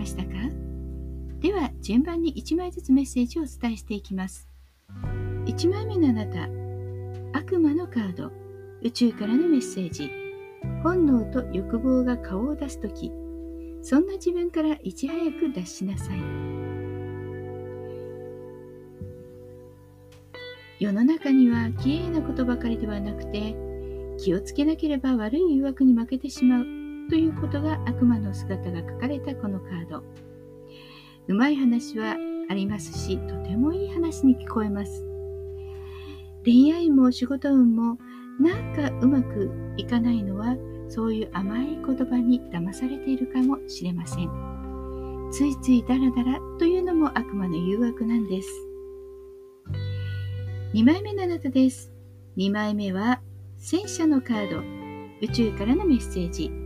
ましたか？では順番に1枚ずつメッセージをお伝えしていきます。1枚目のあなた悪魔のカード。宇宙からのメッセージ。本能と欲望が顔を出す時。そんな自分からいち早く脱しなさい。世の中には綺麗なことばかりではなくて気をつけなければ悪い誘惑に負けてしまう。ということが悪魔の姿が書かれたこのカードうまい話はありますし、とてもいい話に聞こえます。恋愛も仕事運もなんかうまくいかないのは、そういう甘い言葉に騙されているかもしれません。ついついダラダラというのも悪魔の誘惑なんです。2枚目のあなたです。2枚目は戦車のカード、宇宙からのメッセージ。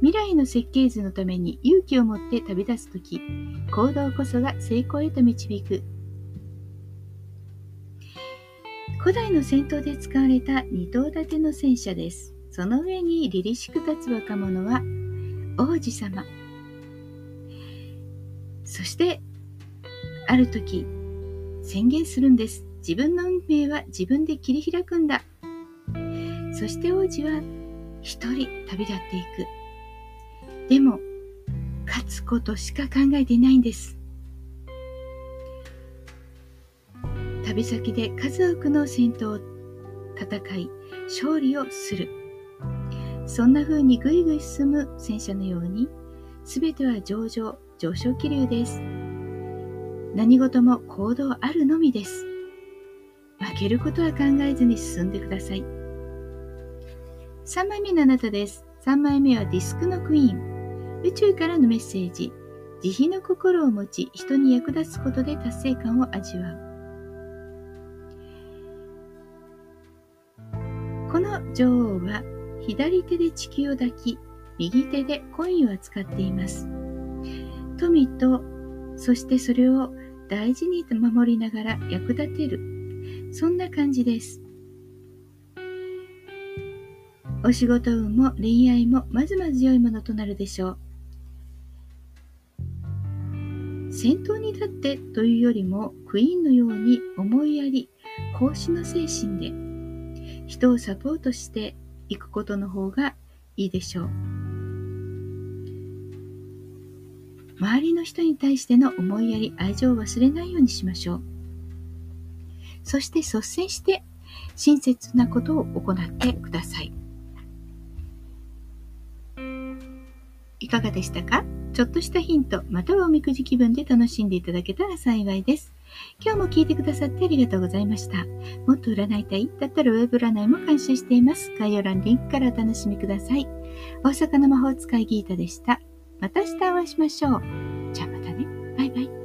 未来の設計図のために勇気を持って旅立つとき、行動こそが成功へと導く。古代の戦闘で使われた二頭立ての戦車です。その上に凛々しく立つ若者は王子様。そして、ある時、宣言するんです。自分の運命は自分で切り開くんだ。そして王子は一人旅立っていく。でも、勝つことしか考えていないんです。旅先で数多くの戦闘を戦い、勝利をする。そんな風にぐいぐい進む戦車のように、すべては上々、上昇気流です。何事も行動あるのみです。負けることは考えずに進んでください。3枚目のあなたです。3枚目はディスクのクイーン。宇宙からのメッセージ、慈悲の心を持ち、人に役立つことで達成感を味わう。この女王は、左手で地球を抱き、右手でコインを扱っています。富と、そしてそれを大事に守りながら役立てる。そんな感じです。お仕事運も恋愛もまずまず良いものとなるでしょう。先頭に立ってというよりもクイーンのように思いやり奉仕の精神で人をサポートしていくことの方がいいでしょう。周りの人に対しての思いやり愛情を忘れないようにしましょう。そして率先して親切なことを行ってくださいい。かがでしたか？ちょっとしたヒント、またはおみくじ気分で楽しんでいただけたら幸いです。今日も聞いてくださってありがとうございました。もっと占いたいだったらウェブ占いも監修しています。概要欄リンクからお楽しみください。大阪の魔法使いギータでした。また明日お会いしましょう。じゃあまたね。バイバイ。